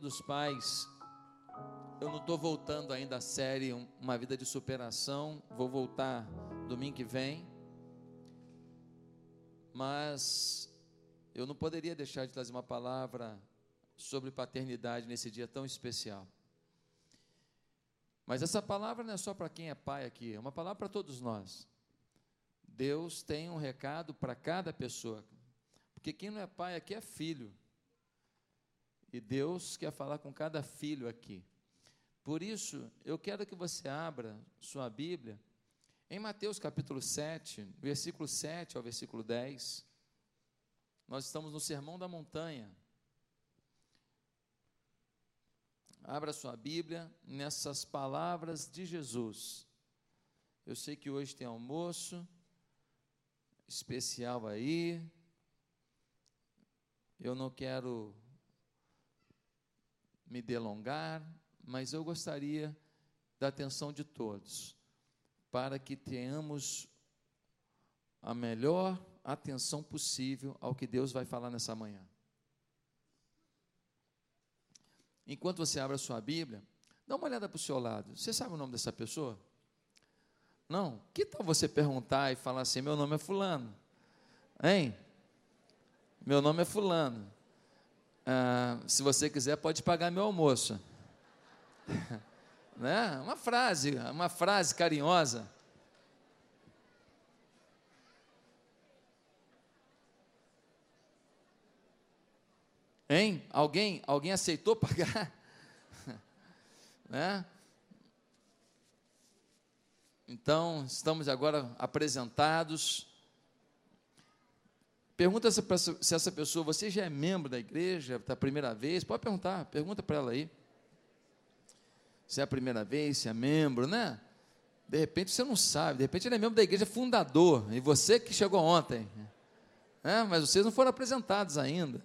Dos Pais, eu não estou voltando ainda à série Uma Vida de Superação, vou voltar domingo que vem, mas eu não poderia deixar de trazer uma palavra sobre paternidade nesse dia tão especial. Mas essa palavra não é só para quem é pai aqui, é uma palavra para todos nós. Deus tem um recado para cada pessoa, porque quem não é pai aqui é filho. E Deus quer falar com cada filho aqui. Por isso, eu quero que você abra sua Bíblia em Mateus capítulo 7, versículo 7 ao versículo 10. Nós estamos no Sermão da Montanha. Abra sua Bíblia nessas palavras de Jesus. Eu sei que hoje tem almoço especial aí. Eu não quero me delongar, mas eu gostaria da atenção de todos, para que tenhamos a melhor atenção possível ao que Deus vai falar nessa manhã. Enquanto você abre a sua Bíblia, dá uma olhada para o seu lado. Você sabe o nome dessa pessoa? Não? Que tal você perguntar e falar assim: meu nome é Fulano? Hein? Meu nome é Fulano. Ah, se você quiser, pode pagar meu almoço. né? Uma frase, uma frase carinhosa. Hein? Alguém, alguém aceitou pagar? né? Então, estamos agora apresentados Pergunta se essa pessoa, você já é membro da igreja, da primeira vez? Pode perguntar, pergunta para ela aí. Se é a primeira vez, se é membro, né? De repente você não sabe, de repente ele é membro da igreja fundador, e você que chegou ontem. Né? Mas vocês não foram apresentados ainda.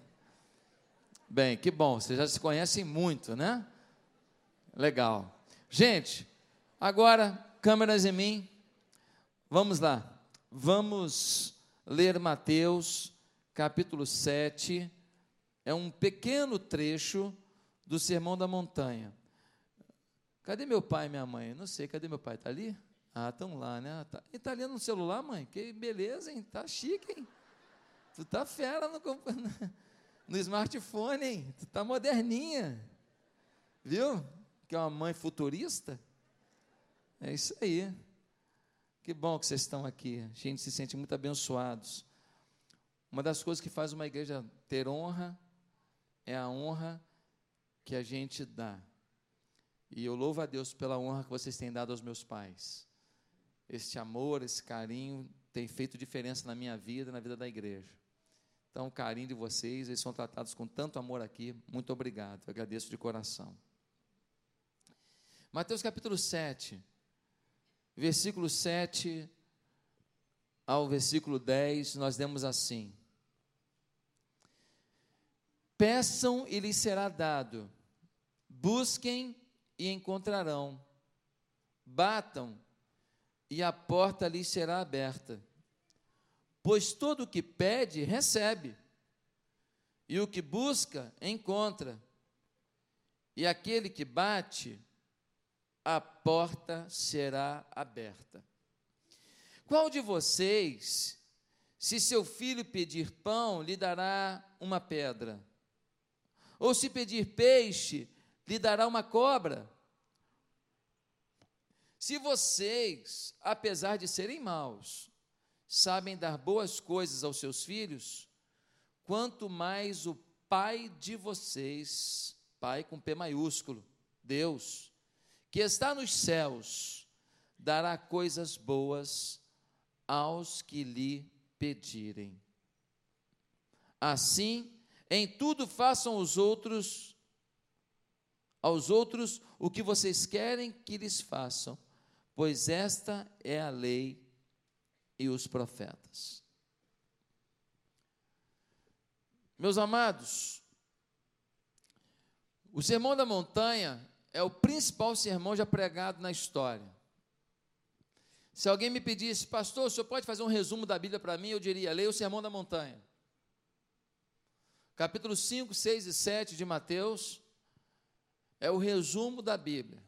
Bem, que bom, vocês já se conhecem muito, né? Legal. Gente, agora, câmeras em mim. Vamos lá. Vamos ler Mateus, capítulo 7, é um pequeno trecho do Sermão da Montanha. Cadê meu pai e minha mãe? Não sei, cadê meu pai? Está ali? Ah, estão lá, né? Tá. E está ali no celular, mãe? Que beleza, hein? Tá chique, hein? Tu tá fera no, no smartphone, hein? Tu tá moderninha. Viu? Que é uma mãe futurista. É isso aí. Que bom que vocês estão aqui. A gente se sente muito abençoados. Uma das coisas que faz uma igreja ter honra é a honra que a gente dá. E eu louvo a Deus pela honra que vocês têm dado aos meus pais. Este amor, esse carinho tem feito diferença na minha vida, na vida da igreja. Então, o carinho de vocês, eles são tratados com tanto amor aqui. Muito obrigado. Eu agradeço de coração. Mateus capítulo 7 versículo 7 ao versículo 10, nós demos assim: Peçam e lhes será dado, busquem e encontrarão, batam e a porta lhes será aberta. Pois todo o que pede, recebe, e o que busca, encontra, e aquele que bate, a porta será aberta. Qual de vocês, se seu filho pedir pão, lhe dará uma pedra? Ou se pedir peixe, lhe dará uma cobra? Se vocês, apesar de serem maus, sabem dar boas coisas aos seus filhos, quanto mais o Pai de vocês, Pai com P maiúsculo, Deus, que está nos céus, dará coisas boas aos que lhe pedirem. Assim, em tudo façam os outros aos outros o que vocês querem que lhes façam, pois esta é a lei e os profetas. Meus amados, o Sermão da Montanha é o principal sermão já pregado na história. Se alguém me pedisse, pastor, o senhor pode fazer um resumo da Bíblia para mim? Eu diria, leia o Sermão da Montanha. Capítulo 5, 6 e 7 de Mateus é o resumo da Bíblia.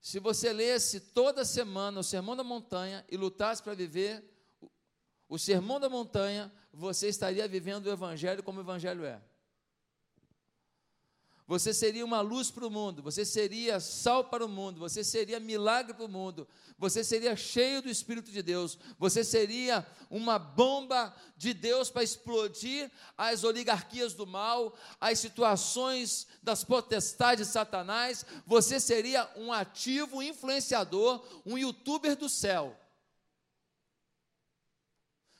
Se você lesse toda semana o Sermão da Montanha e lutasse para viver o Sermão da Montanha, você estaria vivendo o Evangelho como o Evangelho é. Você seria uma luz para o mundo, você seria sal para o mundo, você seria milagre para o mundo, você seria cheio do Espírito de Deus, você seria uma bomba de Deus para explodir as oligarquias do mal, as situações das potestades de Satanás, você seria um ativo influenciador, um youtuber do céu.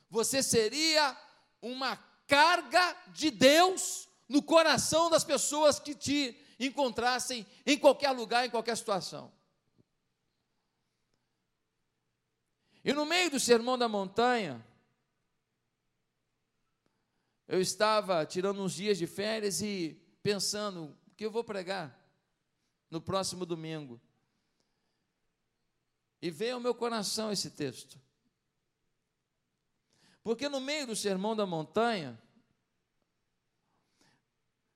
Você seria uma carga de Deus no coração das pessoas que te encontrassem em qualquer lugar, em qualquer situação. E no meio do sermão da montanha, eu estava tirando uns dias de férias e pensando o que eu vou pregar no próximo domingo. E veio ao meu coração esse texto. Porque no meio do sermão da montanha,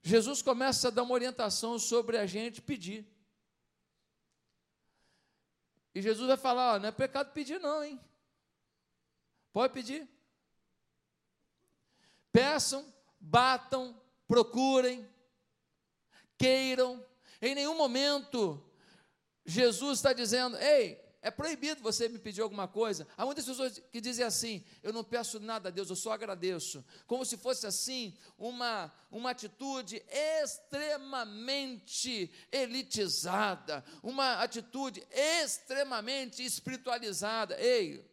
Jesus começa a dar uma orientação sobre a gente pedir. E Jesus vai falar: ó, não é pecado pedir, não, hein? Pode pedir. Peçam, batam, procurem, queiram. Em nenhum momento Jesus está dizendo: ei, é proibido você me pedir alguma coisa. Há muitas pessoas que dizem assim: eu não peço nada a Deus, eu só agradeço. Como se fosse assim, uma, uma atitude extremamente elitizada, uma atitude extremamente espiritualizada. Ei,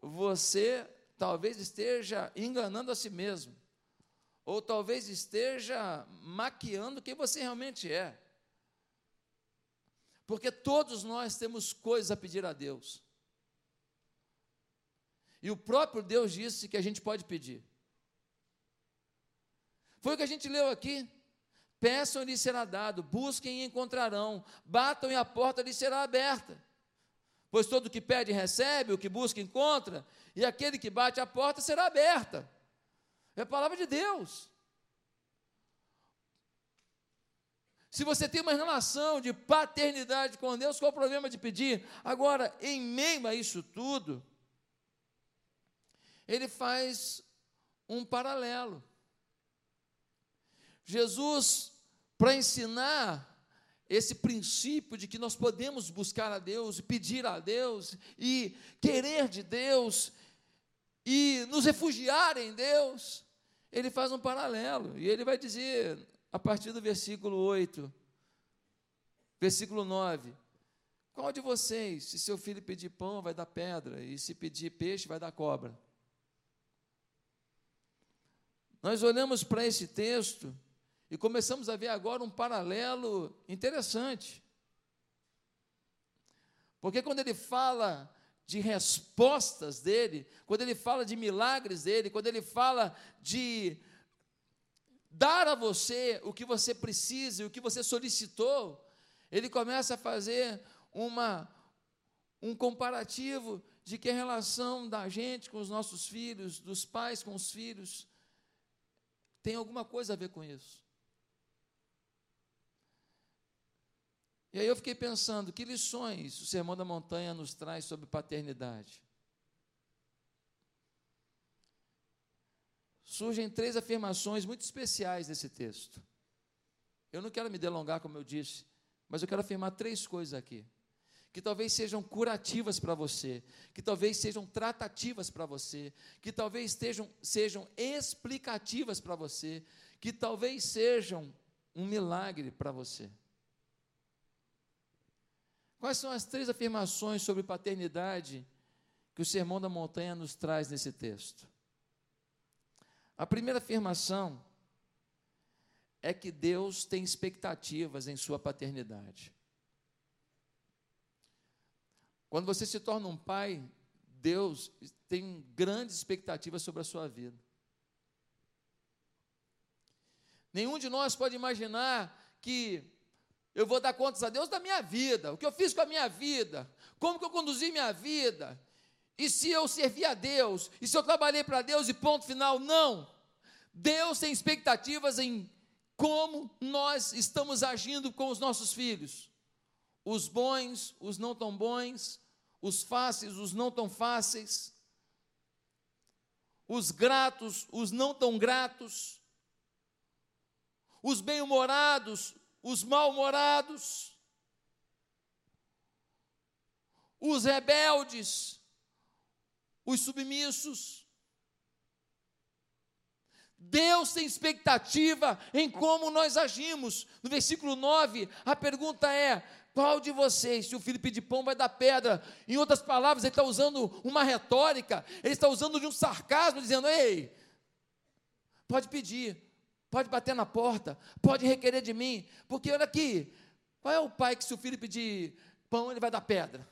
você talvez esteja enganando a si mesmo, ou talvez esteja maquiando quem você realmente é. Porque todos nós temos coisas a pedir a Deus. E o próprio Deus disse que a gente pode pedir. Foi o que a gente leu aqui. Peçam e lhes será dado, busquem e encontrarão, batam e a porta lhes será aberta. Pois todo que pede recebe, o que busca encontra, e aquele que bate a porta será aberta. É a palavra de Deus. Se você tem uma relação de paternidade com Deus, qual o problema de pedir? Agora, em meio a isso tudo, ele faz um paralelo. Jesus, para ensinar esse princípio de que nós podemos buscar a Deus, pedir a Deus, e querer de Deus, e nos refugiar em Deus, ele faz um paralelo, e ele vai dizer a partir do versículo 8, versículo 9. Qual de vocês, se seu filho pedir pão, vai dar pedra, e se pedir peixe, vai dar cobra? Nós olhamos para esse texto e começamos a ver agora um paralelo interessante. Porque quando ele fala de respostas dele, quando ele fala de milagres dele, quando ele fala de dar a você o que você precisa, o que você solicitou, ele começa a fazer uma, um comparativo de que a relação da gente com os nossos filhos, dos pais com os filhos, tem alguma coisa a ver com isso. E aí eu fiquei pensando, que lições o Sermão da Montanha nos traz sobre paternidade? Surgem três afirmações muito especiais nesse texto. Eu não quero me delongar, como eu disse, mas eu quero afirmar três coisas aqui, que talvez sejam curativas para você, que talvez sejam tratativas para você, que talvez estejam, sejam explicativas para você, que talvez sejam um milagre para você. Quais são as três afirmações sobre paternidade que o Sermão da Montanha nos traz nesse texto? A primeira afirmação é que Deus tem expectativas em sua paternidade. Quando você se torna um pai, Deus tem grandes expectativas sobre a sua vida. Nenhum de nós pode imaginar que eu vou dar contas a Deus da minha vida, o que eu fiz com a minha vida, como que eu conduzi minha vida, e se eu servi a Deus? E se eu trabalhei para Deus e ponto final? Não. Deus tem expectativas em como nós estamos agindo com os nossos filhos. Os bons, os não tão bons, os fáceis, os não tão fáceis, os gratos, os não tão gratos, os bem-humorados, os mal-humorados, os rebeldes, os submissos. Deus tem expectativa em como nós agimos. No versículo 9, a pergunta é: qual de vocês, se o filho pedir pão, vai dar pedra? Em outras palavras, ele está usando uma retórica, ele está usando de um sarcasmo, dizendo: ei, pode pedir, pode bater na porta, pode requerer de mim, porque olha aqui, qual é o pai que, se o filho pedir pão, ele vai dar pedra?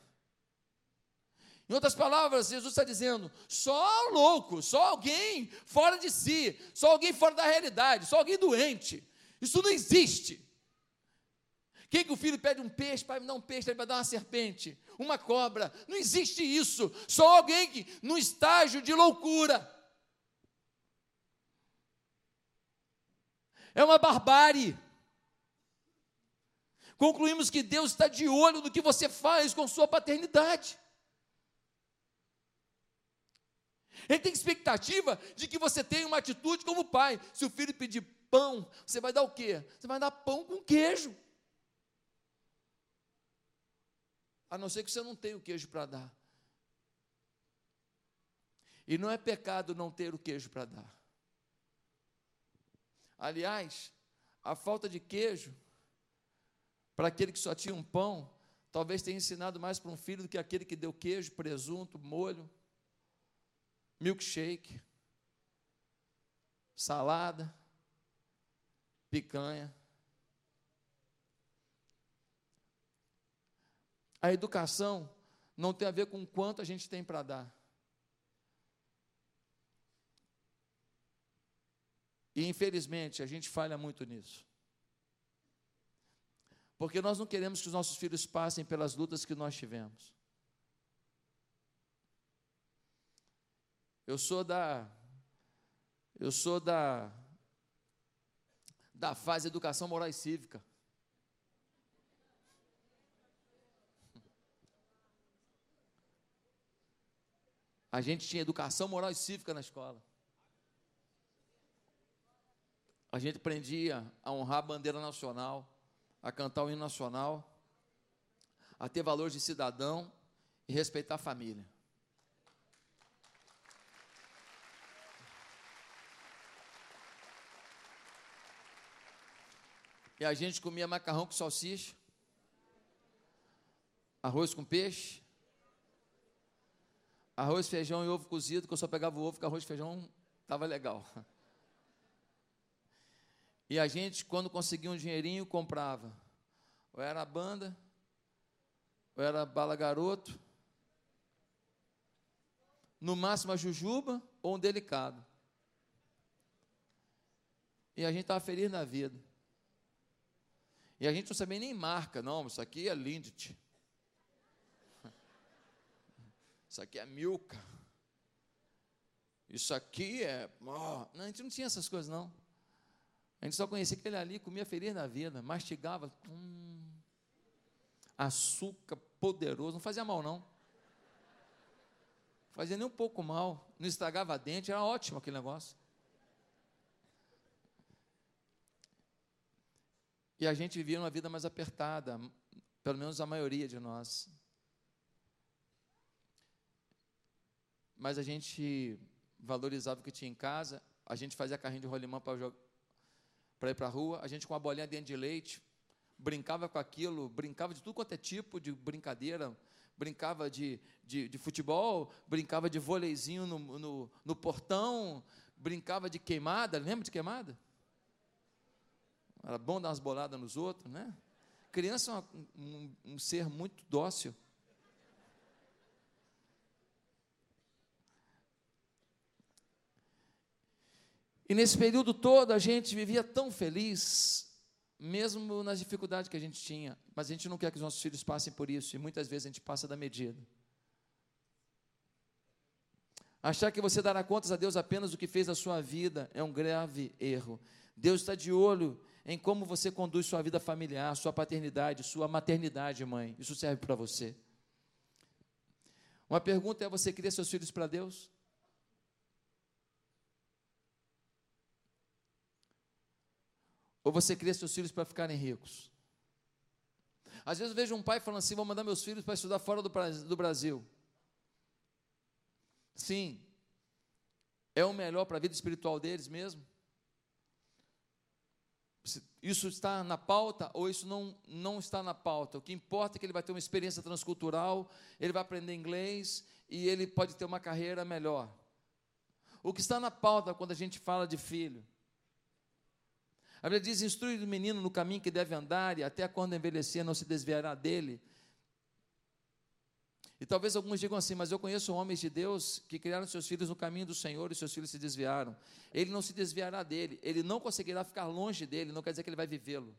Em outras palavras, Jesus está dizendo: só louco, só alguém fora de si, só alguém fora da realidade, só alguém doente. Isso não existe. Quem que o filho pede um peixe, pai me dá um peixe, ele vai dar uma serpente, uma cobra. Não existe isso. Só alguém que no estágio de loucura. É uma barbárie. Concluímos que Deus está de olho no que você faz com sua paternidade. Ele tem expectativa de que você tenha uma atitude como pai. Se o filho pedir pão, você vai dar o quê? Você vai dar pão com queijo. A não ser que você não tenha o queijo para dar. E não é pecado não ter o queijo para dar. Aliás, a falta de queijo, para aquele que só tinha um pão, talvez tenha ensinado mais para um filho do que aquele que deu queijo, presunto, molho milkshake, salada, picanha. A educação não tem a ver com quanto a gente tem para dar. E infelizmente a gente falha muito nisso. Porque nós não queremos que os nossos filhos passem pelas lutas que nós tivemos. Eu sou da eu sou da da fase educação moral e cívica. A gente tinha educação moral e cívica na escola. A gente aprendia a honrar a bandeira nacional, a cantar o hino nacional, a ter valores de cidadão e respeitar a família. E a gente comia macarrão com salsicha, arroz com peixe, arroz, feijão e ovo cozido, que eu só pegava o ovo, que arroz e feijão estava legal. E a gente, quando conseguia um dinheirinho, comprava. Ou era a banda, ou era bala garoto, no máximo a jujuba ou um delicado. E a gente estava feliz na vida. E a gente não sabia nem marca, não, isso aqui é Lindt. Isso aqui é Milka. Isso aqui é. Oh. Não, a gente não tinha essas coisas, não. A gente só conhecia aquele ali, comia feliz na vida, mastigava. Hum, açúcar poderoso, não fazia mal, não. Fazia nem um pouco mal, não estragava dente, era ótimo aquele negócio. E a gente vivia uma vida mais apertada, pelo menos a maioria de nós. Mas a gente valorizava o que tinha em casa, a gente fazia carrinho de rolimã para ir para a rua, a gente com uma bolinha dentro de leite, brincava com aquilo, brincava de tudo quanto é tipo de brincadeira, brincava de, de, de futebol, brincava de vôleizinho no, no, no portão, brincava de queimada, lembra de queimada? Era bom dar umas boladas nos outros, né? Criança é um, um ser muito dócil. E nesse período todo a gente vivia tão feliz, mesmo nas dificuldades que a gente tinha, mas a gente não quer que os nossos filhos passem por isso, e muitas vezes a gente passa da medida. Achar que você dará contas a Deus apenas do que fez a sua vida é um grave erro. Deus está de olho em como você conduz sua vida familiar, sua paternidade, sua maternidade, mãe. Isso serve para você. Uma pergunta é: você cria seus filhos para Deus? Ou você cria seus filhos para ficarem ricos? Às vezes eu vejo um pai falando assim: vou mandar meus filhos para estudar fora do Brasil. Sim, é o melhor para a vida espiritual deles mesmo? Isso está na pauta ou isso não, não está na pauta? O que importa é que ele vai ter uma experiência transcultural, ele vai aprender inglês e ele pode ter uma carreira melhor. O que está na pauta quando a gente fala de filho? A Bíblia diz: instrui o menino no caminho que deve andar, e até quando envelhecer não se desviará dele. E talvez alguns digam assim, mas eu conheço homens de Deus que criaram seus filhos no caminho do Senhor e seus filhos se desviaram. Ele não se desviará dele, ele não conseguirá ficar longe dele, não quer dizer que ele vai vivê-lo.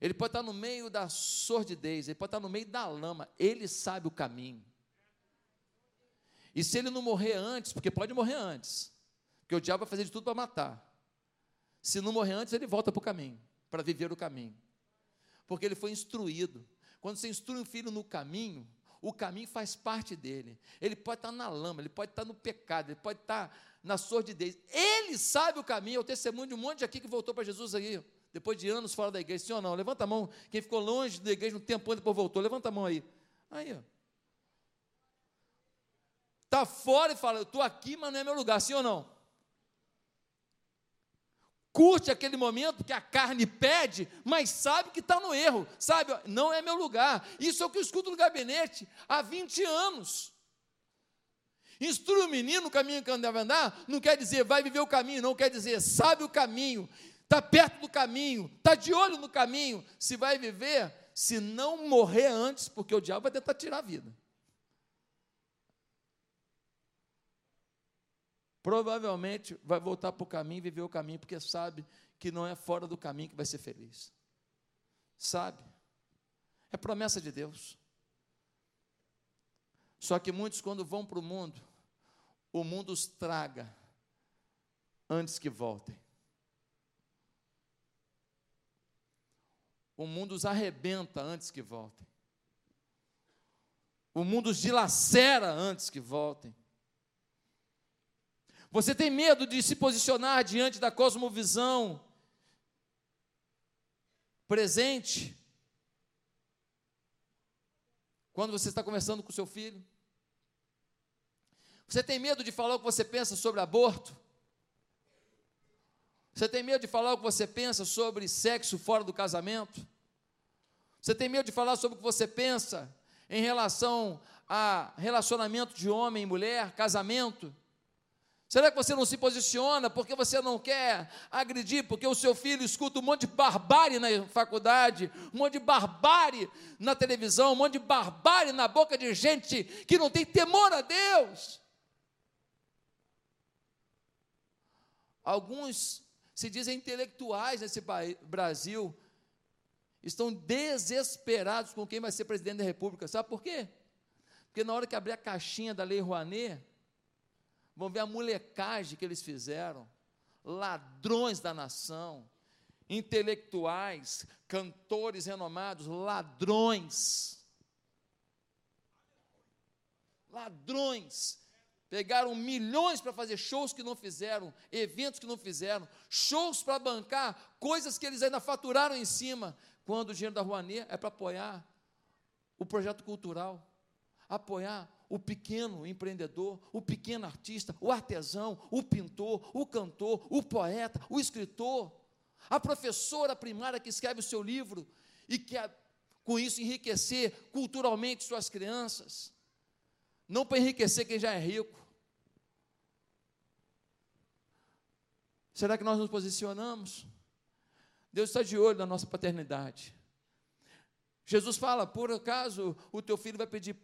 Ele pode estar no meio da sordidez, ele pode estar no meio da lama, ele sabe o caminho. E se ele não morrer antes, porque pode morrer antes, porque o diabo vai fazer de tudo para matar. Se não morrer antes, ele volta para o caminho, para viver o caminho porque ele foi instruído. Quando você instrui um filho no caminho, o caminho faz parte dele. Ele pode estar na lama, ele pode estar no pecado, ele pode estar na sordidez. Ele sabe o caminho. Eu testemunho de um monte de aqui que voltou para Jesus aí, depois de anos fora da igreja. Sim ou não? Levanta a mão. Quem ficou longe da igreja um tempo depois voltou, levanta a mão aí. Aí, ó. Está fora e fala, eu estou aqui, mas não é meu lugar, sim ou não? Curte aquele momento que a carne pede, mas sabe que está no erro, sabe, não é meu lugar. Isso é o que eu escuto no gabinete há 20 anos. Instrui o menino no caminho que deve andar, não quer dizer vai viver o caminho, não quer dizer sabe o caminho, está perto do caminho, está de olho no caminho, se vai viver, se não morrer antes, porque o diabo vai tentar tirar a vida. Provavelmente vai voltar para o caminho, viver o caminho, porque sabe que não é fora do caminho que vai ser feliz. Sabe? É promessa de Deus. Só que muitos, quando vão para o mundo, o mundo os traga antes que voltem. O mundo os arrebenta antes que voltem. O mundo os dilacera antes que voltem. Você tem medo de se posicionar diante da cosmovisão presente? Quando você está conversando com seu filho? Você tem medo de falar o que você pensa sobre aborto? Você tem medo de falar o que você pensa sobre sexo fora do casamento? Você tem medo de falar sobre o que você pensa em relação a relacionamento de homem e mulher, casamento? Será que você não se posiciona porque você não quer agredir, porque o seu filho escuta um monte de barbárie na faculdade, um monte de barbárie na televisão, um monte de barbárie na boca de gente que não tem temor a Deus? Alguns se dizem intelectuais nesse Brasil, estão desesperados com quem vai ser presidente da República. Sabe por quê? Porque na hora que abrir a caixinha da Lei Rouanet, Vão ver a molecagem que eles fizeram. Ladrões da nação, intelectuais, cantores renomados, ladrões. Ladrões. Pegaram milhões para fazer shows que não fizeram, eventos que não fizeram, shows para bancar coisas que eles ainda faturaram em cima, quando o dinheiro da Rouanet é para apoiar o projeto cultural, apoiar o pequeno empreendedor, o pequeno artista, o artesão, o pintor, o cantor, o poeta, o escritor, a professora primária que escreve o seu livro e quer, com isso, enriquecer culturalmente suas crianças, não para enriquecer quem já é rico. Será que nós nos posicionamos? Deus está de olho na nossa paternidade. Jesus fala: por acaso o teu filho vai pedir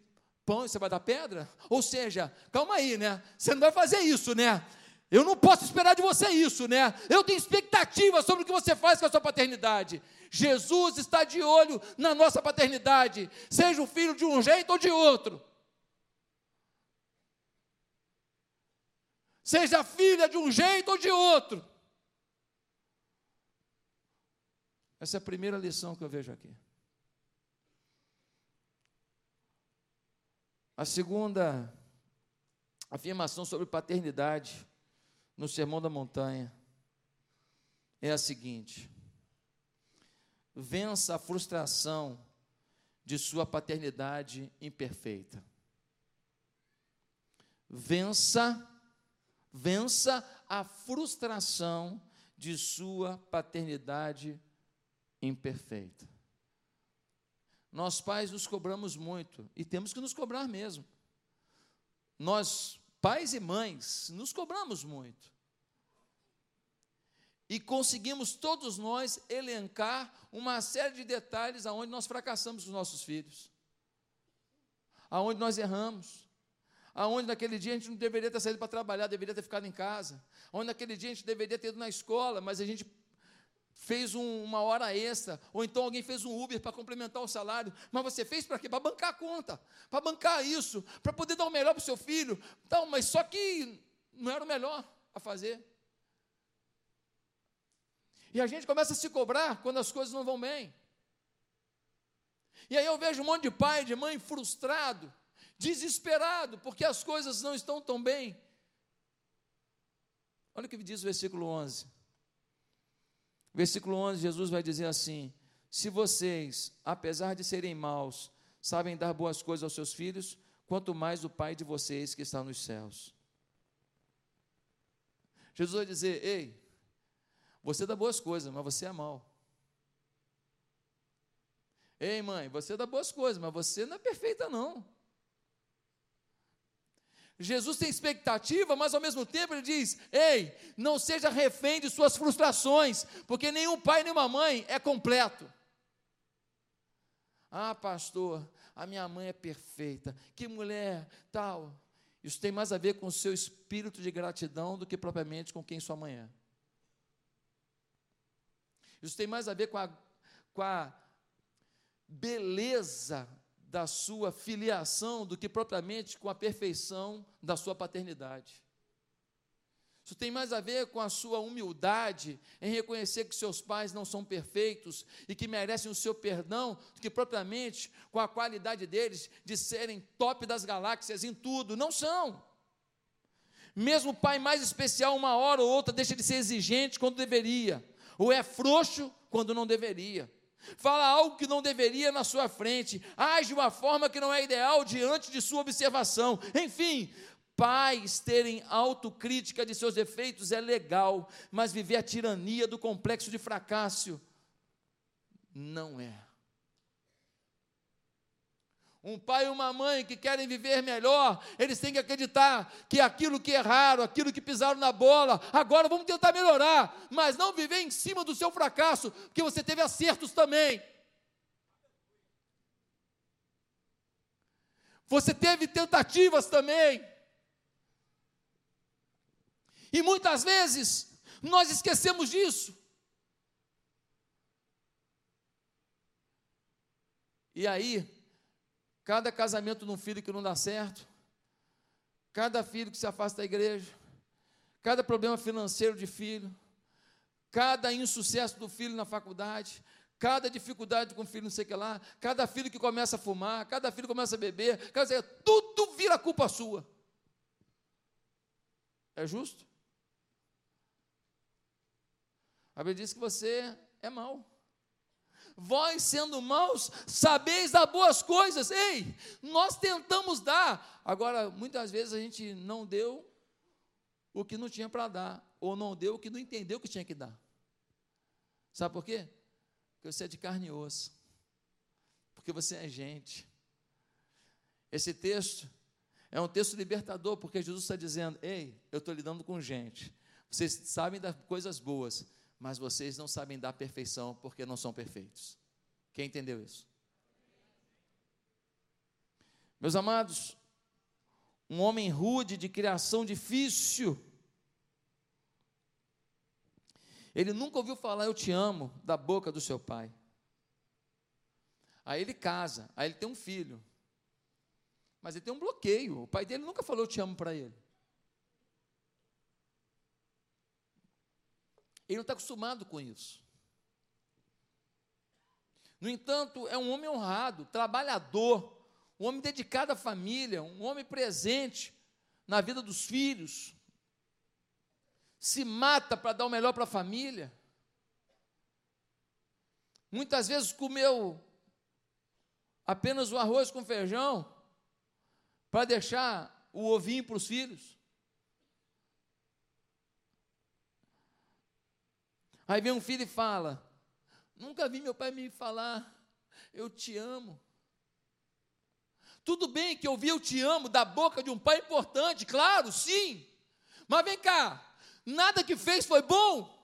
pão e você vai dar pedra? Ou seja, calma aí, né? Você não vai fazer isso, né? Eu não posso esperar de você isso, né? Eu tenho expectativa sobre o que você faz com a sua paternidade. Jesus está de olho na nossa paternidade, seja o filho de um jeito ou de outro. seja filha de um jeito ou de outro. Essa é a primeira lição que eu vejo aqui. A segunda afirmação sobre paternidade no Sermão da Montanha é a seguinte: vença a frustração de sua paternidade imperfeita. Vença, vença a frustração de sua paternidade imperfeita. Nós pais nos cobramos muito e temos que nos cobrar mesmo. Nós, pais e mães, nos cobramos muito. E conseguimos todos nós elencar uma série de detalhes aonde nós fracassamos os nossos filhos. Aonde nós erramos. Aonde naquele dia a gente não deveria ter saído para trabalhar, deveria ter ficado em casa. Onde naquele dia a gente deveria ter ido na escola, mas a gente fez um, uma hora extra, ou então alguém fez um Uber para complementar o salário, mas você fez para quê? Para bancar a conta, para bancar isso, para poder dar o melhor para o seu filho. Então, mas só que não era o melhor a fazer. E a gente começa a se cobrar quando as coisas não vão bem. E aí eu vejo um monte de pai, de mãe frustrado, desesperado, porque as coisas não estão tão bem. Olha o que diz o versículo 11. Versículo 11, Jesus vai dizer assim: Se vocês, apesar de serem maus, sabem dar boas coisas aos seus filhos, quanto mais o Pai de vocês que está nos céus. Jesus vai dizer: Ei, você dá boas coisas, mas você é mau. Ei, mãe, você dá boas coisas, mas você não é perfeita, não. Jesus tem expectativa, mas ao mesmo tempo ele diz: Ei, não seja refém de suas frustrações, porque nenhum pai nem uma mãe é completo. Ah, pastor, a minha mãe é perfeita, que mulher, tal. Isso tem mais a ver com o seu espírito de gratidão do que propriamente com quem sua mãe é. Isso tem mais a ver com a, com a beleza da sua filiação do que propriamente com a perfeição da sua paternidade. Isso tem mais a ver com a sua humildade em reconhecer que seus pais não são perfeitos e que merecem o seu perdão, do que propriamente com a qualidade deles de serem top das galáxias em tudo. Não são. Mesmo o pai mais especial, uma hora ou outra, deixa de ser exigente quando deveria, ou é frouxo quando não deveria fala algo que não deveria na sua frente, age de uma forma que não é ideal diante de sua observação. Enfim, pais terem autocrítica de seus defeitos é legal, mas viver a tirania do complexo de fracasso não é. Um pai e uma mãe que querem viver melhor, eles têm que acreditar que aquilo que erraram, aquilo que pisaram na bola, agora vamos tentar melhorar, mas não viver em cima do seu fracasso, porque você teve acertos também. Você teve tentativas também. E muitas vezes nós esquecemos disso. E aí, Cada casamento de um filho que não dá certo, cada filho que se afasta da igreja, cada problema financeiro de filho, cada insucesso do filho na faculdade, cada dificuldade com o filho não sei o que lá, cada filho que começa a fumar, cada filho que começa a beber, cada, tudo vira culpa sua. É justo? A Bíblia diz que você é mau vós sendo maus, sabeis dar boas coisas. Ei, nós tentamos dar. Agora, muitas vezes a gente não deu o que não tinha para dar, ou não deu o que não entendeu que tinha que dar. Sabe por quê? Porque você é de carne e osso. Porque você é gente. Esse texto é um texto libertador, porque Jesus está dizendo: Ei, eu estou lidando com gente. Vocês sabem das coisas boas, mas vocês não sabem dar perfeição porque não são perfeitos. Quem entendeu isso? Meus amados, um homem rude, de criação difícil, ele nunca ouviu falar eu te amo da boca do seu pai. Aí ele casa, aí ele tem um filho. Mas ele tem um bloqueio. O pai dele nunca falou eu te amo para ele. Ele não está acostumado com isso. No entanto, é um homem honrado, trabalhador, um homem dedicado à família, um homem presente na vida dos filhos. Se mata para dar o melhor para a família. Muitas vezes comeu apenas o arroz com feijão para deixar o ovinho para os filhos. Aí vem um filho e fala: Nunca vi meu pai me falar, eu te amo. Tudo bem que ouvir eu te amo da boca de um pai importante, claro, sim. Mas vem cá, nada que fez foi bom.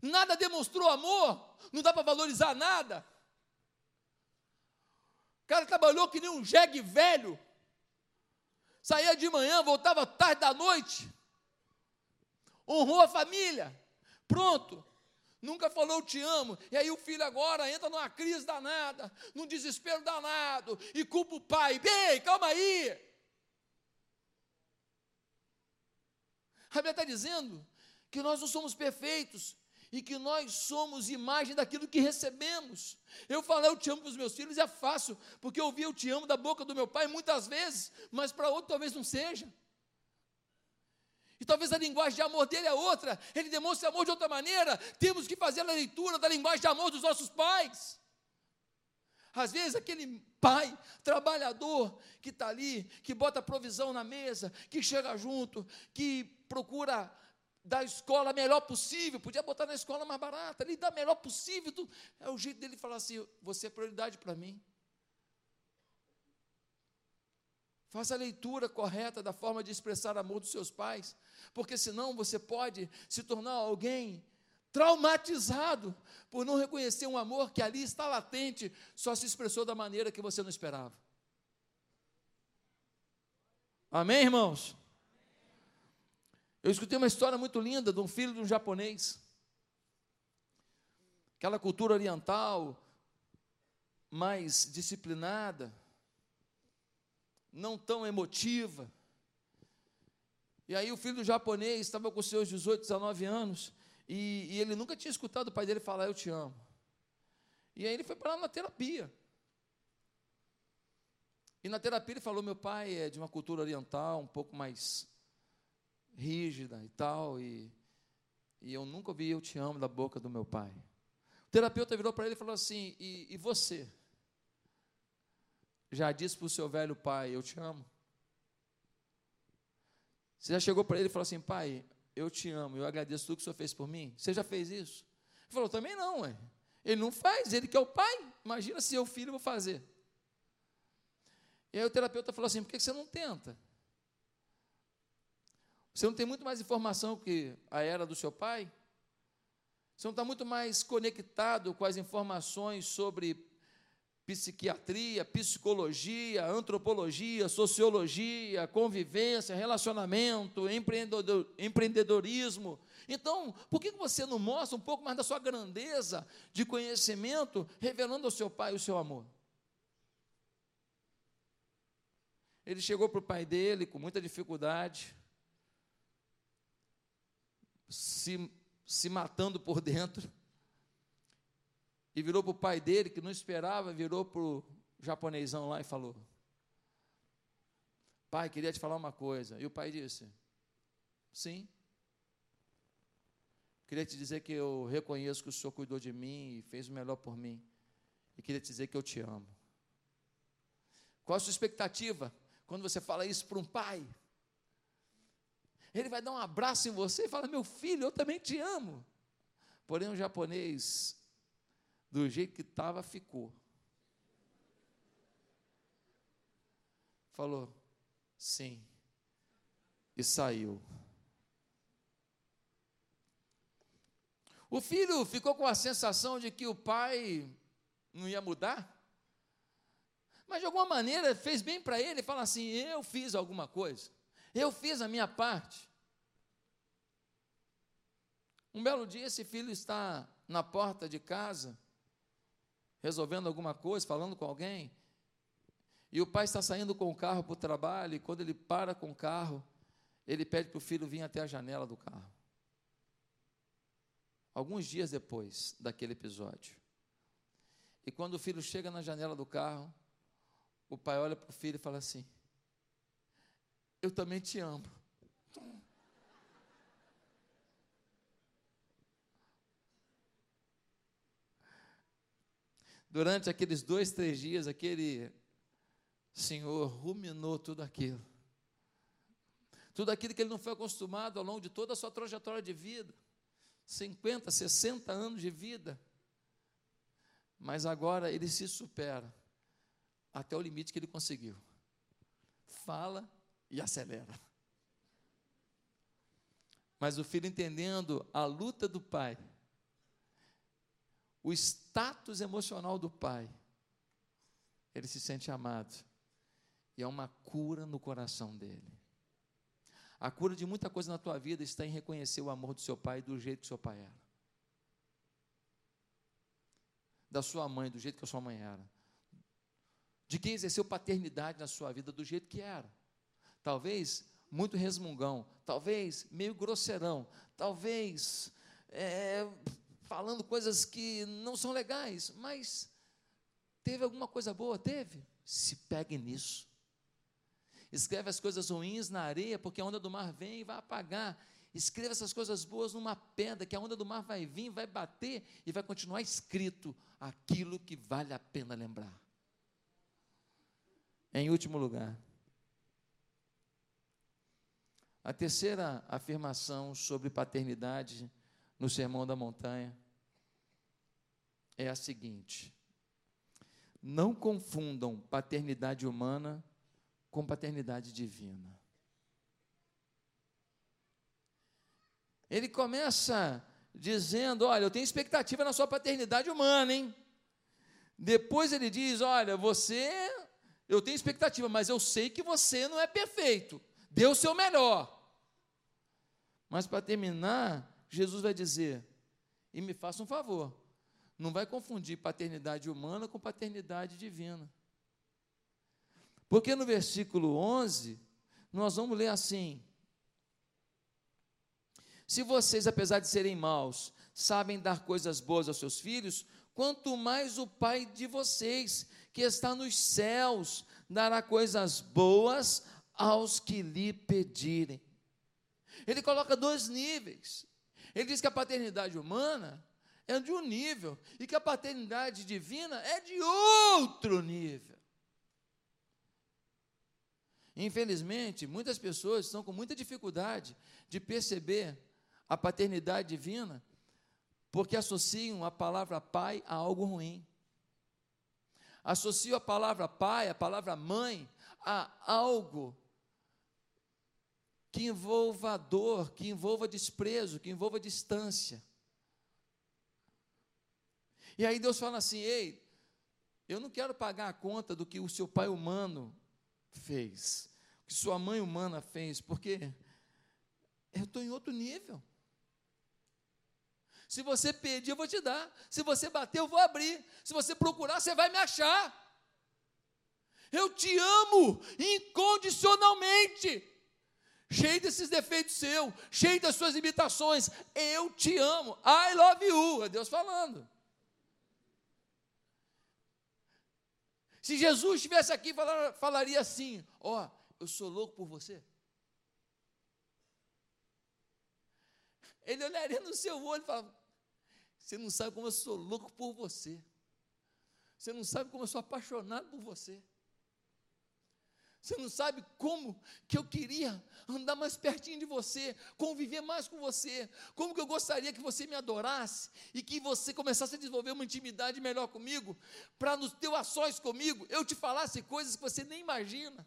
Nada demonstrou amor, não dá para valorizar nada. O cara trabalhou que nem um jegue velho. Saía de manhã, voltava tarde da noite. Honrou a família. Pronto. Nunca falou te amo. E aí o filho agora entra numa crise danada, num desespero danado, e culpa o pai. Bem, calma aí. A Bíblia está dizendo que nós não somos perfeitos, e que nós somos imagem daquilo que recebemos. Eu falar eu te amo para os meus filhos é fácil, porque eu ouvi eu te amo da boca do meu pai muitas vezes, mas para outro talvez não seja. E talvez a linguagem de amor dele é outra, ele demonstra amor de outra maneira. Temos que fazer a leitura da linguagem de amor dos nossos pais. Às vezes, aquele pai trabalhador que está ali, que bota provisão na mesa, que chega junto, que procura da escola melhor possível, podia botar na escola mais barata, ele dá melhor possível. Tu, é o jeito dele falar assim: você é prioridade para mim. Faça a leitura correta da forma de expressar amor dos seus pais, porque senão você pode se tornar alguém traumatizado por não reconhecer um amor que ali está latente, só se expressou da maneira que você não esperava. Amém, irmãos? Eu escutei uma história muito linda de um filho de um japonês. Aquela cultura oriental, mais disciplinada, não tão emotiva. E aí o filho do japonês estava com seus 18, 19 anos, e, e ele nunca tinha escutado o pai dele falar, eu te amo. E aí ele foi parar na terapia. E na terapia ele falou, meu pai é de uma cultura oriental, um pouco mais rígida e tal, e, e eu nunca ouvi eu te amo da boca do meu pai. O terapeuta virou para ele e falou assim: e, e você? Já disse para o seu velho pai: Eu te amo? Você já chegou para ele e falou assim: Pai, eu te amo, eu agradeço tudo que o senhor fez por mim? Você já fez isso? Ele falou: Também não, ué. Ele não faz, ele que é o pai. Imagina se eu, filho, vou fazer. E aí o terapeuta falou assim: Por que você não tenta? Você não tem muito mais informação que a era do seu pai? Você não está muito mais conectado com as informações sobre psiquiatria, psicologia, antropologia, sociologia, convivência, relacionamento, empreendedorismo. Então, por que você não mostra um pouco mais da sua grandeza de conhecimento, revelando ao seu pai o seu amor? Ele chegou para o pai dele com muita dificuldade, se, se matando por dentro. E virou para o pai dele, que não esperava, virou para o japonesão lá e falou: Pai, queria te falar uma coisa. E o pai disse: Sim. Queria te dizer que eu reconheço que o Senhor cuidou de mim e fez o melhor por mim. E queria te dizer que eu te amo. Qual a sua expectativa quando você fala isso para um pai? Ele vai dar um abraço em você e fala: Meu filho, eu também te amo. Porém, o japonês, do jeito que estava, ficou. Falou: Sim. E saiu. O filho ficou com a sensação de que o pai não ia mudar. Mas de alguma maneira fez bem para ele, fala assim: eu fiz alguma coisa. Eu fiz a minha parte. Um belo dia, esse filho está na porta de casa, resolvendo alguma coisa, falando com alguém, e o pai está saindo com o carro para o trabalho, e quando ele para com o carro, ele pede para o filho vir até a janela do carro. Alguns dias depois daquele episódio. E quando o filho chega na janela do carro, o pai olha para o filho e fala assim: Eu também te amo. Durante aqueles dois, três dias, aquele senhor ruminou tudo aquilo. Tudo aquilo que ele não foi acostumado ao longo de toda a sua trajetória de vida. 50, 60 anos de vida. Mas agora ele se supera até o limite que ele conseguiu. Fala e acelera. Mas o filho entendendo a luta do pai, o status emocional do pai, ele se sente amado. E é uma cura no coração dele. A cura de muita coisa na tua vida está em reconhecer o amor do seu pai do jeito que seu pai era. Da sua mãe, do jeito que a sua mãe era. De quem exerceu paternidade na sua vida do jeito que era. Talvez muito resmungão, talvez meio grosseirão, talvez é, falando coisas que não são legais, mas teve alguma coisa boa? Teve? Se pegue nisso. Escreve as coisas ruins na areia, porque a onda do mar vem e vai apagar. Escreva essas coisas boas numa pedra, que a onda do mar vai vir, vai bater e vai continuar escrito aquilo que vale a pena lembrar. Em último lugar, a terceira afirmação sobre paternidade no Sermão da Montanha é a seguinte: não confundam paternidade humana com paternidade divina. Ele começa dizendo: Olha, eu tenho expectativa na sua paternidade humana, hein? Depois ele diz: Olha, você, eu tenho expectativa, mas eu sei que você não é perfeito. Dê o seu melhor. Mas para terminar, Jesus vai dizer: e me faça um favor, não vai confundir paternidade humana com paternidade divina. Porque no versículo 11, nós vamos ler assim: Se vocês, apesar de serem maus, sabem dar coisas boas aos seus filhos, quanto mais o Pai de vocês, que está nos céus, dará coisas boas aos que lhe pedirem. Ele coloca dois níveis. Ele diz que a paternidade humana é de um nível e que a paternidade divina é de outro nível. Infelizmente, muitas pessoas estão com muita dificuldade de perceber a paternidade divina porque associam a palavra pai a algo ruim. Associam a palavra pai, a palavra mãe, a algo que envolva dor, que envolva desprezo, que envolva distância. E aí Deus fala assim: ei, eu não quero pagar a conta do que o seu pai humano fez, o que sua mãe humana fez, porque eu estou em outro nível. Se você pedir, eu vou te dar. Se você bater, eu vou abrir. Se você procurar, você vai me achar. Eu te amo incondicionalmente cheio desses defeitos seu, cheio das suas limitações. Eu te amo. I love you. É Deus falando. Se Jesus estivesse aqui, falaria assim: Ó, oh, eu sou louco por você. Ele olharia no seu olho e falaria: Você não sabe como eu sou louco por você. Você não sabe como eu sou apaixonado por você. Você não sabe como que eu queria andar mais pertinho de você, conviver mais com você, como que eu gostaria que você me adorasse e que você começasse a desenvolver uma intimidade melhor comigo, para nos teus ações comigo eu te falasse coisas que você nem imagina.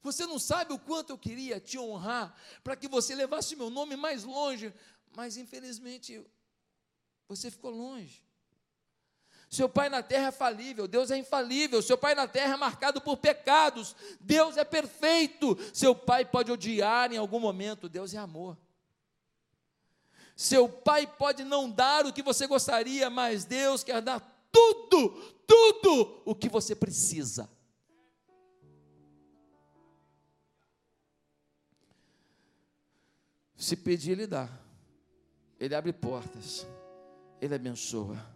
Você não sabe o quanto eu queria te honrar, para que você levasse meu nome mais longe, mas infelizmente você ficou longe. Seu pai na terra é falível, Deus é infalível. Seu pai na terra é marcado por pecados, Deus é perfeito. Seu pai pode odiar em algum momento, Deus é amor. Seu pai pode não dar o que você gostaria, mas Deus quer dar tudo, tudo o que você precisa. Se pedir, Ele dá. Ele abre portas. Ele abençoa.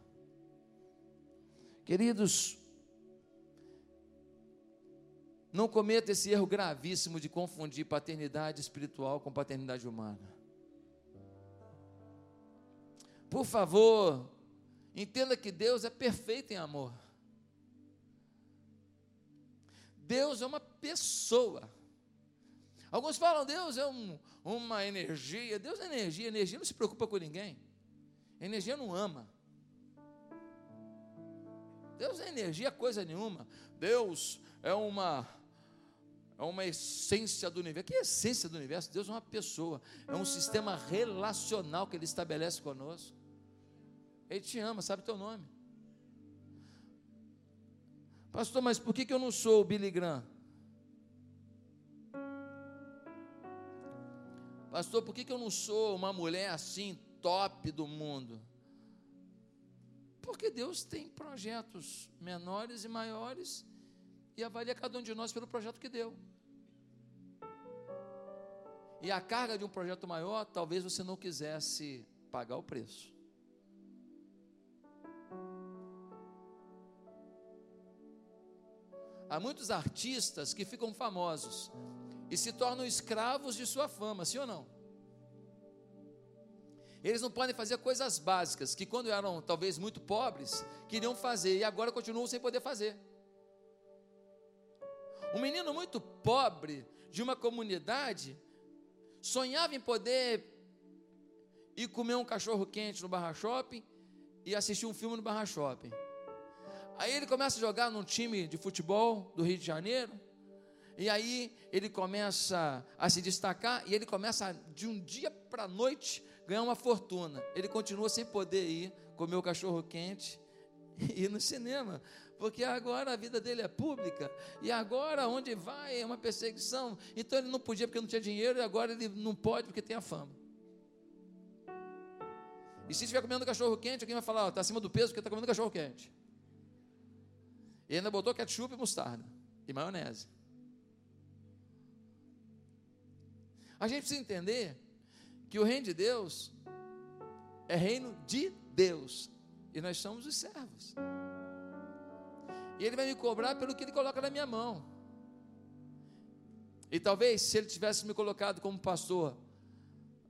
Queridos, não cometa esse erro gravíssimo de confundir paternidade espiritual com paternidade humana. Por favor, entenda que Deus é perfeito em amor. Deus é uma pessoa. Alguns falam, Deus é um, uma energia. Deus é energia. Energia não se preocupa com ninguém. Energia não ama. Deus é energia, coisa nenhuma. Deus é uma é uma essência do universo. Que essência do universo? Deus é uma pessoa, é um sistema relacional que Ele estabelece conosco. Ele te ama, sabe teu nome. Pastor, mas por que, que eu não sou o Billy Graham? Pastor, por que, que eu não sou uma mulher assim, top do mundo? Porque Deus tem projetos menores e maiores e avalia cada um de nós pelo projeto que deu. E a carga de um projeto maior, talvez você não quisesse pagar o preço. Há muitos artistas que ficam famosos e se tornam escravos de sua fama, sim ou não? Eles não podem fazer coisas básicas que, quando eram talvez muito pobres, queriam fazer e agora continuam sem poder fazer. Um menino muito pobre de uma comunidade sonhava em poder ir comer um cachorro quente no Barra Shopping e assistir um filme no Barra Shopping. Aí ele começa a jogar num time de futebol do Rio de Janeiro. E aí ele começa a se destacar e ele começa de um dia para a noite ganhar uma fortuna. Ele continua sem poder ir comer o cachorro quente e ir no cinema, porque agora a vida dele é pública e agora onde vai é uma perseguição. Então ele não podia porque não tinha dinheiro e agora ele não pode porque tem a fama. E se estiver comendo cachorro quente, alguém vai falar, está acima do peso porque está comendo cachorro quente. E ainda botou ketchup e mostarda e maionese. A gente precisa entender que o reino de Deus é reino de Deus e nós somos os servos. E ele vai me cobrar pelo que ele coloca na minha mão. E talvez se ele tivesse me colocado como pastor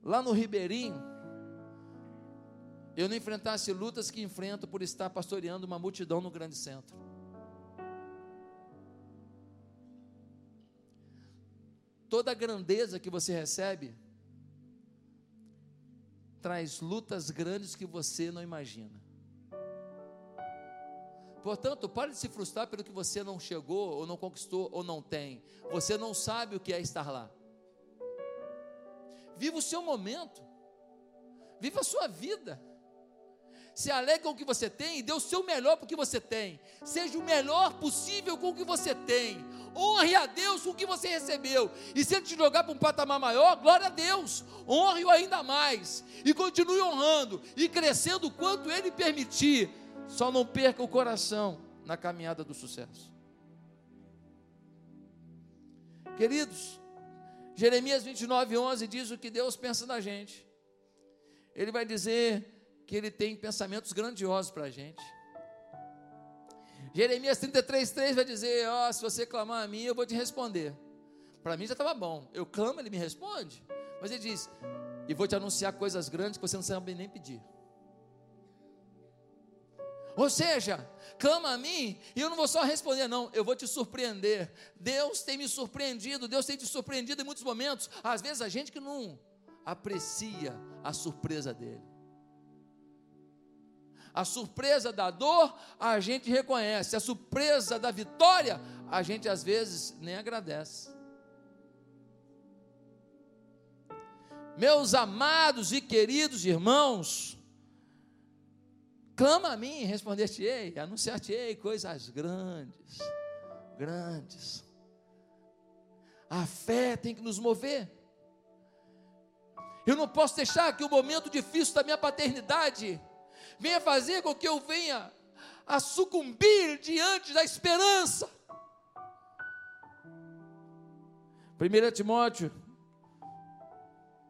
lá no Ribeirinho, eu não enfrentasse lutas que enfrento por estar pastoreando uma multidão no grande centro. Toda a grandeza que você recebe traz lutas grandes que você não imagina. Portanto, pare de se frustrar pelo que você não chegou, ou não conquistou, ou não tem. Você não sabe o que é estar lá. Viva o seu momento. Viva a sua vida. Se alegre com o que você tem e dê o seu melhor para o que você tem. Seja o melhor possível com o que você tem. Honre a Deus o que você recebeu. E se ele te jogar para um patamar maior, glória a Deus. Honre-o ainda mais. E continue honrando e crescendo o quanto ele permitir. Só não perca o coração na caminhada do sucesso. Queridos, Jeremias 29, 11 diz o que Deus pensa da gente. Ele vai dizer que ele tem pensamentos grandiosos para a gente. Jeremias 33, 3 vai dizer: Ó, oh, se você clamar a mim, eu vou te responder. Para mim já estava bom. Eu clamo, ele me responde. Mas ele diz: E vou te anunciar coisas grandes que você não sabe nem pedir. Ou seja, clama a mim e eu não vou só responder, não, eu vou te surpreender. Deus tem me surpreendido, Deus tem te surpreendido em muitos momentos. Às vezes a gente que não aprecia a surpresa dele. A surpresa da dor, a gente reconhece. A surpresa da vitória, a gente às vezes nem agradece. Meus amados e queridos irmãos, clama a mim, responder-te-ei, anunciar-te-ei coisas grandes, grandes. A fé tem que nos mover. Eu não posso deixar que o momento difícil da minha paternidade venha fazer com que eu venha a sucumbir diante da esperança. 1 Timóteo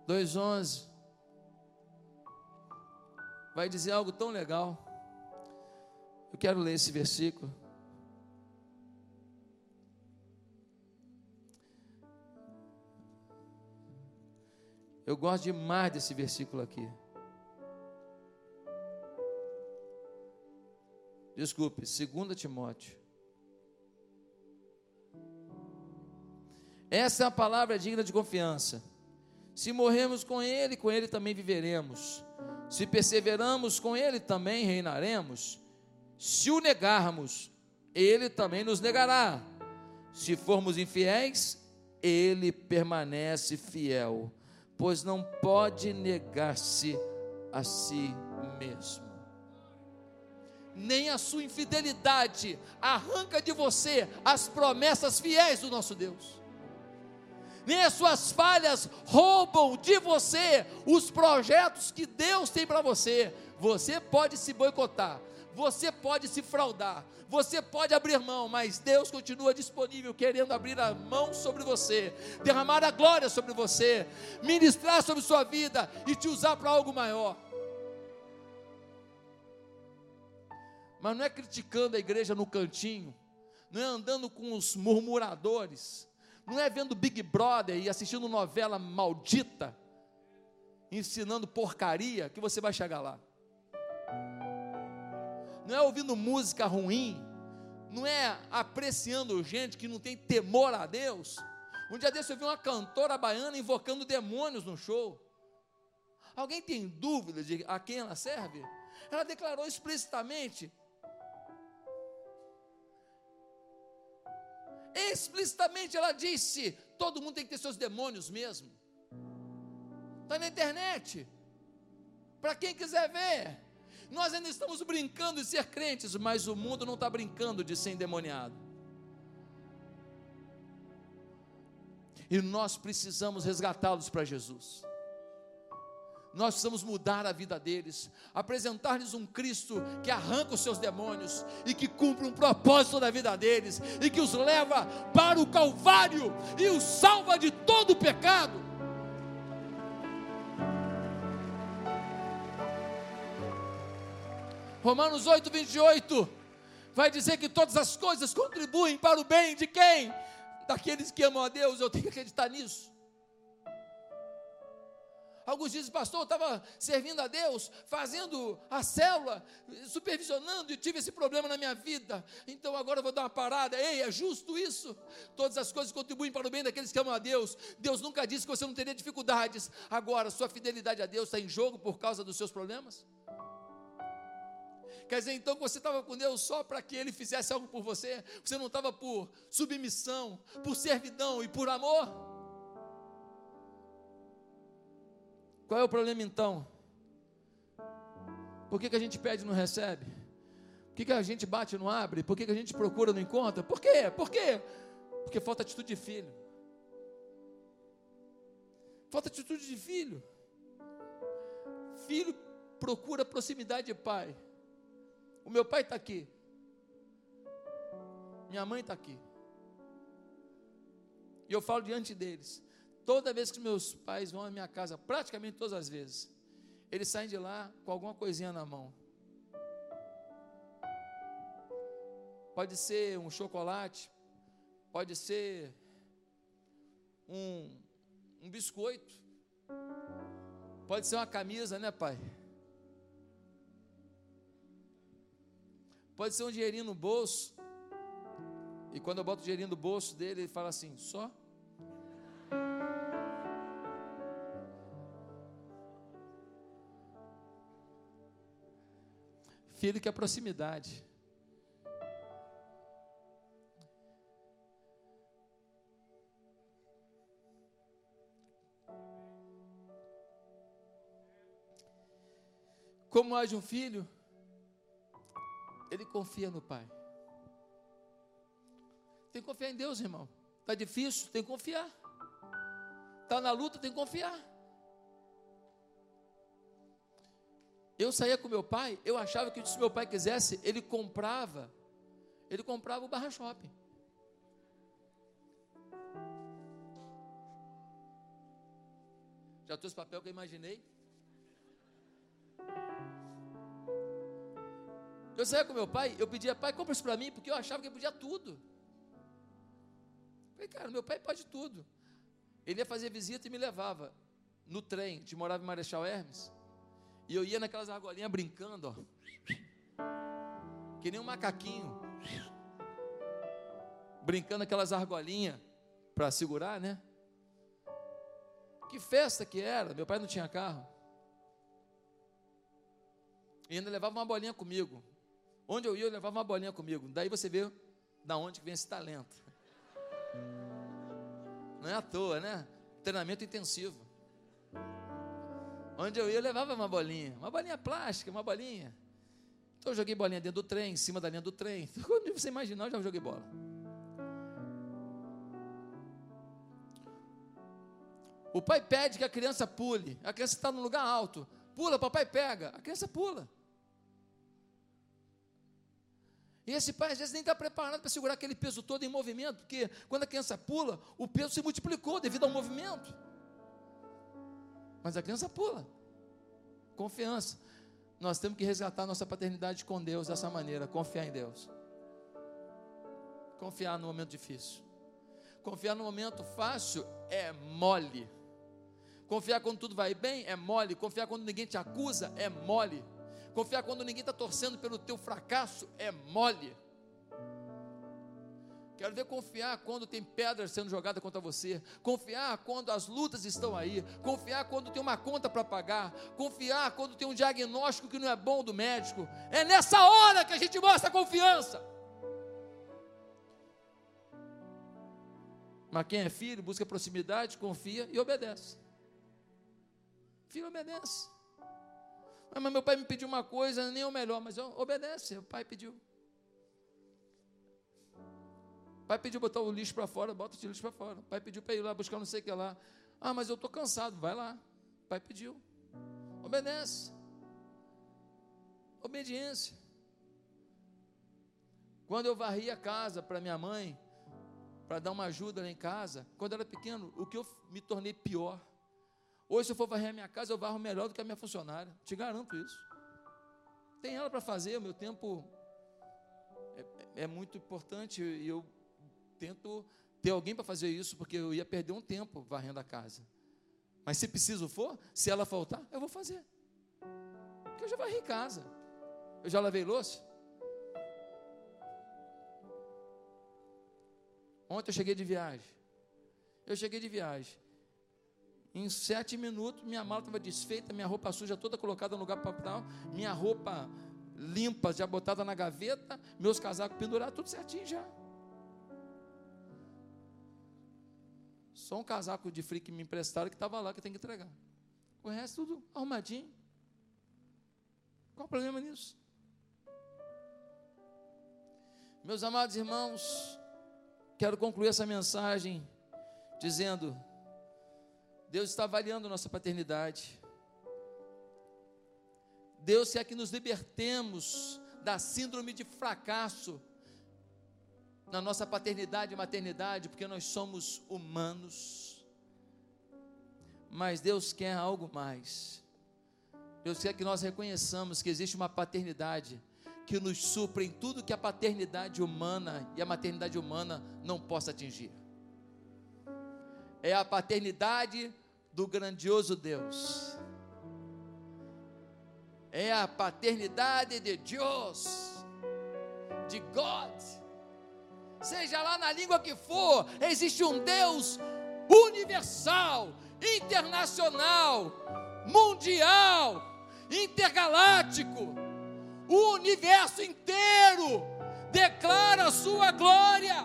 2,11 vai dizer algo tão legal. Eu quero ler esse versículo. Eu gosto demais desse versículo aqui. Desculpe, 2 Timóteo. Essa é a palavra digna de confiança. Se morremos com Ele, com Ele também viveremos. Se perseveramos com Ele, também reinaremos. Se o negarmos, Ele também nos negará. Se formos infiéis, Ele permanece fiel, pois não pode negar-se a si mesmo nem a sua infidelidade arranca de você as promessas fiéis do nosso Deus. Nem as suas falhas roubam de você os projetos que Deus tem para você. Você pode se boicotar, você pode se fraudar, você pode abrir mão, mas Deus continua disponível, querendo abrir a mão sobre você, derramar a glória sobre você, ministrar sobre sua vida e te usar para algo maior. Mas não é criticando a igreja no cantinho, não é andando com os murmuradores, não é vendo Big Brother e assistindo novela maldita, ensinando porcaria, que você vai chegar lá. Não é ouvindo música ruim, não é apreciando gente que não tem temor a Deus. Um dia desse eu vi uma cantora baiana invocando demônios no show. Alguém tem dúvida de a quem ela serve? Ela declarou explicitamente Explicitamente ela disse: todo mundo tem que ter seus demônios mesmo. Está na internet. Para quem quiser ver. Nós ainda estamos brincando de ser crentes, mas o mundo não está brincando de ser endemoniado. E nós precisamos resgatá-los para Jesus nós precisamos mudar a vida deles, apresentar-lhes um Cristo que arranca os seus demônios e que cumpre um propósito da vida deles e que os leva para o Calvário e os salva de todo o pecado. Romanos 8, 28 vai dizer que todas as coisas contribuem para o bem de quem? Daqueles que amam a Deus, eu tenho que acreditar nisso. Alguns dizem, pastor, eu estava servindo a Deus, fazendo a célula, supervisionando e tive esse problema na minha vida. Então agora eu vou dar uma parada. Ei, é justo isso? Todas as coisas contribuem para o bem daqueles que amam a Deus. Deus nunca disse que você não teria dificuldades. Agora, sua fidelidade a Deus está em jogo por causa dos seus problemas? Quer dizer, então que você estava com Deus só para que Ele fizesse algo por você? Você não estava por submissão, por servidão e por amor? Qual é o problema então? Por que, que a gente pede e não recebe? Por que, que a gente bate e não abre? Por que, que a gente procura e não encontra? Por quê? Por quê? Porque falta atitude de filho. Falta atitude de filho. Filho procura proximidade de pai. O meu pai está aqui. Minha mãe está aqui. E eu falo diante deles. Toda vez que meus pais vão à minha casa, praticamente todas as vezes, eles saem de lá com alguma coisinha na mão. Pode ser um chocolate, pode ser um, um biscoito, pode ser uma camisa, né, pai? Pode ser um dinheirinho no bolso. E quando eu boto o dinheirinho no bolso dele, ele fala assim: só? Filho que é proximidade. Como age um filho, ele confia no pai. Tem que confiar em Deus, irmão. Está difícil, tem que confiar. Está na luta, tem que confiar. Eu saía com meu pai, eu achava que se meu pai quisesse, ele comprava, ele comprava o Barra Shopping. Já trouxe papel que eu imaginei? Eu saía com meu pai, eu pedia, pai, compra isso para mim, porque eu achava que ele podia tudo. Falei, cara, meu pai pode tudo. Ele ia fazer visita e me levava no trem, de morava em Marechal Hermes. E eu ia naquelas argolinhas brincando, ó. Que nem um macaquinho. Brincando aquelas argolinhas para segurar, né? Que festa que era. Meu pai não tinha carro. E ainda levava uma bolinha comigo. Onde eu ia, eu levava uma bolinha comigo. Daí você vê da onde vem esse talento. Não é à toa, né? Treinamento intensivo. Onde eu ia, eu levava uma bolinha. Uma bolinha plástica, uma bolinha. Então eu joguei bolinha dentro do trem, em cima da linha do trem. Quando você imaginar, eu já joguei bola. O pai pede que a criança pule. A criança está num lugar alto. Pula, papai pega. A criança pula. E esse pai às vezes nem está preparado para segurar aquele peso todo em movimento, porque quando a criança pula, o peso se multiplicou devido ao movimento. Mas a criança pula. Confiança. Nós temos que resgatar nossa paternidade com Deus dessa maneira, confiar em Deus. Confiar no momento difícil. Confiar no momento fácil é mole. Confiar quando tudo vai bem é mole. Confiar quando ninguém te acusa é mole. Confiar quando ninguém está torcendo pelo teu fracasso é mole. Quero ver confiar quando tem pedras sendo jogadas contra você. Confiar quando as lutas estão aí. Confiar quando tem uma conta para pagar. Confiar quando tem um diagnóstico que não é bom do médico. É nessa hora que a gente mostra confiança. Mas quem é filho busca proximidade, confia e obedece. Filho obedece. Ah, mas meu pai me pediu uma coisa, nem o melhor, mas obedece, o pai pediu. Pai pediu botar o lixo para fora, bota o lixo para fora. Pai pediu para ir lá buscar não sei o que lá. Ah, mas eu estou cansado, vai lá. Pai pediu. Obedece. Obediência. Quando eu varri a casa para minha mãe, para dar uma ajuda lá em casa, quando eu era pequeno, o que eu me tornei pior Hoje, se eu for varrer a minha casa, eu varro melhor do que a minha funcionária. Te garanto isso. Tem ela para fazer, o meu tempo é, é, muito importante e eu tento ter alguém para fazer isso, porque eu ia perder um tempo varrendo a casa. Mas se preciso for, se ela faltar, eu vou fazer. Porque eu já varri casa. Eu já lavei louça. Ontem eu cheguei de viagem. Eu cheguei de viagem. Em sete minutos, minha mala estava desfeita, minha roupa suja toda colocada no lugar para minha roupa limpa já botada na gaveta, meus casacos pendurados, tudo certinho já. Só um casaco de frio que me emprestaram que estava lá que tem que entregar. O resto tudo arrumadinho. Qual o problema nisso? Meus amados irmãos, quero concluir essa mensagem dizendo Deus está avaliando nossa paternidade. Deus quer que nos libertemos da síndrome de fracasso na nossa paternidade e maternidade, porque nós somos humanos. Mas Deus quer algo mais. Deus quer que nós reconheçamos que existe uma paternidade que nos supra em tudo que a paternidade humana e a maternidade humana não possa atingir. É a paternidade do grandioso Deus. É a paternidade de Deus, de God. Seja lá na língua que for, existe um Deus universal, internacional, mundial, intergaláctico. O universo inteiro declara a sua glória,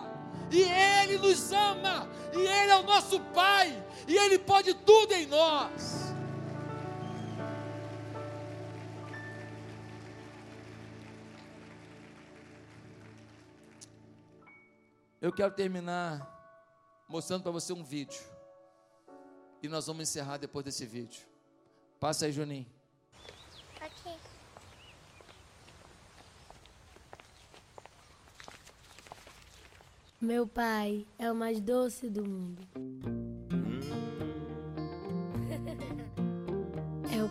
e Ele nos ama, e Ele é o nosso Pai, e Ele pode tudo em nós. Eu quero terminar mostrando para você um vídeo. E nós vamos encerrar depois desse vídeo. Passa aí, Juninho. Ok. Meu pai é o mais doce do mundo.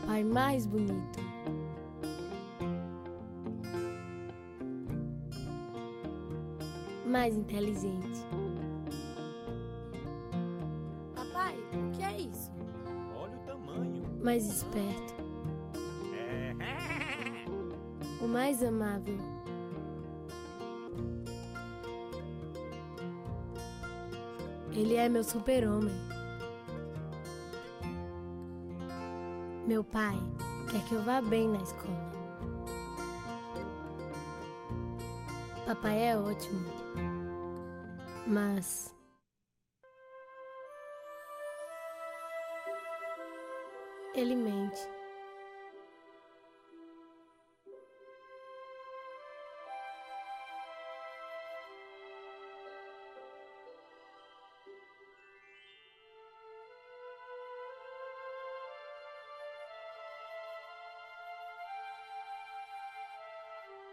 pai mais bonito. Mais inteligente. Papai, o que é isso? Olha o tamanho. Mais esperto. O mais amável. Ele é meu super-homem. Meu pai quer que eu vá bem na escola. Papai é ótimo. Mas. Ele mente.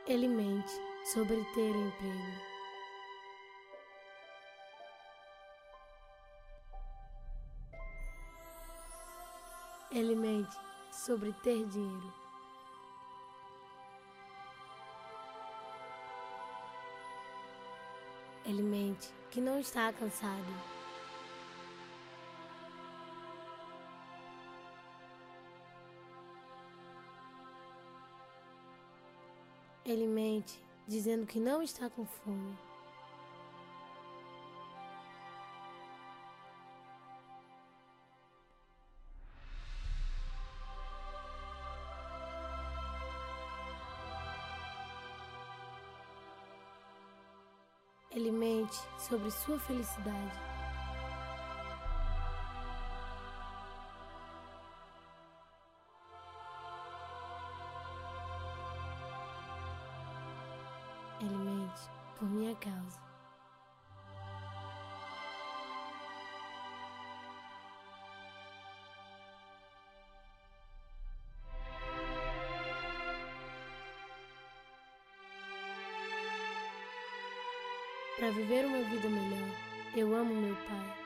Ele mente sobre ter emprego. Ele mente sobre ter dinheiro. Ele mente que não está cansado. Ele mente dizendo que não está com fome. Ele mente sobre sua felicidade. Viver uma vida melhor, eu amo meu pai.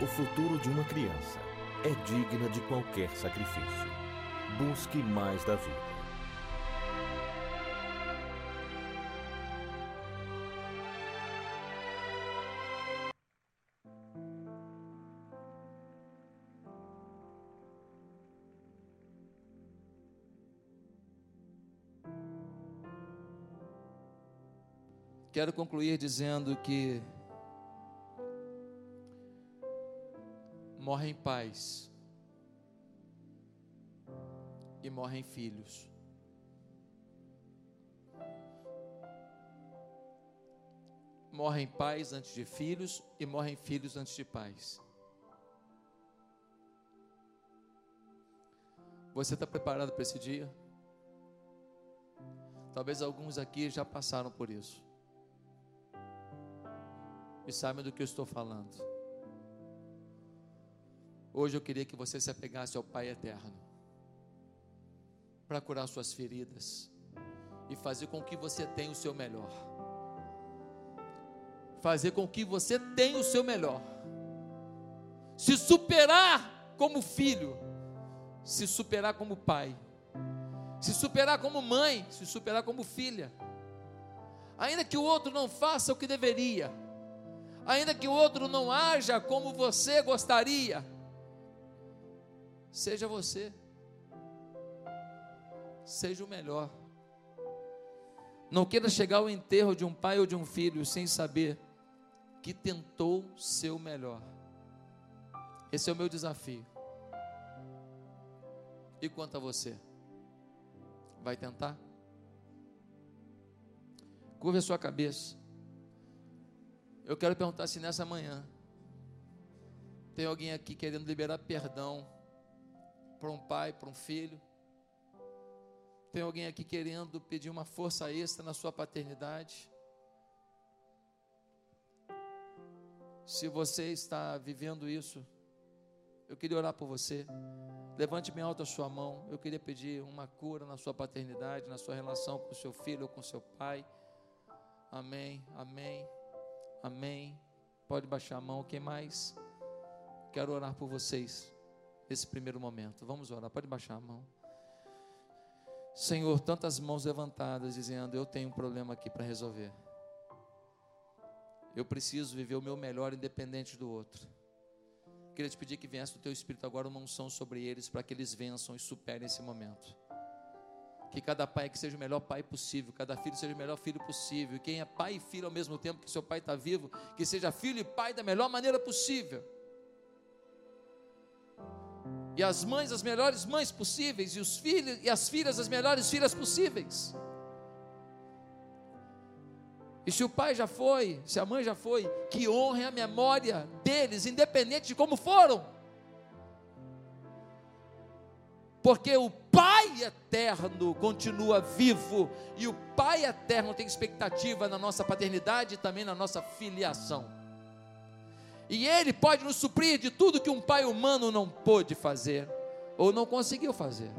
O futuro de uma criança é digna de qualquer sacrifício. Busque mais da vida. Quero concluir dizendo que morrem pais e morrem filhos. Morrem pais antes de filhos e morrem filhos antes de pais. Você está preparado para esse dia? Talvez alguns aqui já passaram por isso. E sabem do que eu estou falando. Hoje eu queria que você se apegasse ao Pai eterno para curar suas feridas e fazer com que você tenha o seu melhor. Fazer com que você tenha o seu melhor. Se superar como filho, se superar como pai, se superar como mãe, se superar como filha. Ainda que o outro não faça o que deveria, ainda que o outro não haja como você gostaria, seja você, seja o melhor. Não queira chegar ao enterro de um pai ou de um filho sem saber que tentou ser o melhor. Esse é o meu desafio. E quanto a você? Vai tentar? Curva a sua cabeça. Eu quero perguntar se nessa manhã tem alguém aqui querendo liberar perdão para um pai, para um filho. Tem alguém aqui querendo pedir uma força extra na sua paternidade? Se você está vivendo isso, eu queria orar por você. Levante bem alto a sua mão. Eu queria pedir uma cura na sua paternidade, na sua relação com seu filho ou com seu pai. Amém, amém, amém. Pode baixar a mão. Quem mais? Quero orar por vocês nesse primeiro momento. Vamos orar. Pode baixar a mão. Senhor, tantas mãos levantadas dizendo: Eu tenho um problema aqui para resolver. Eu preciso viver o meu melhor independente do outro. Queria te pedir que viesse do teu espírito agora uma unção sobre eles para que eles vençam e superem esse momento. Que cada pai que seja o melhor pai possível, cada filho seja o melhor filho possível. Quem é pai e filho ao mesmo tempo que seu pai está vivo, que seja filho e pai da melhor maneira possível. E as mães as melhores mães possíveis, e os filhos e as filhas as melhores filhas possíveis. E se o pai já foi, se a mãe já foi, que honre a memória deles, independente de como foram. Porque o Pai eterno continua vivo e o Pai eterno tem expectativa na nossa paternidade e também na nossa filiação. E Ele pode nos suprir de tudo que um pai humano não pôde fazer ou não conseguiu fazer.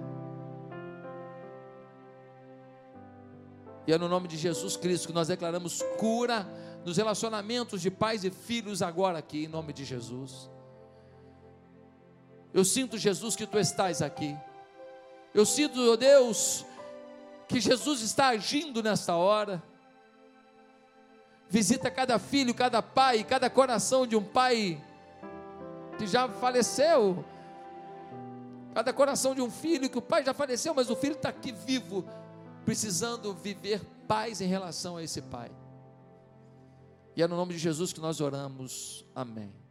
E é no nome de Jesus Cristo que nós declaramos cura nos relacionamentos de pais e filhos agora aqui, em nome de Jesus. Eu sinto, Jesus, que tu estás aqui. Eu sinto, oh Deus, que Jesus está agindo nesta hora. Visita cada filho, cada pai, cada coração de um pai que já faleceu. Cada coração de um filho que o pai já faleceu, mas o filho está aqui vivo precisando viver paz em relação a esse Pai. E é no nome de Jesus que nós oramos. Amém.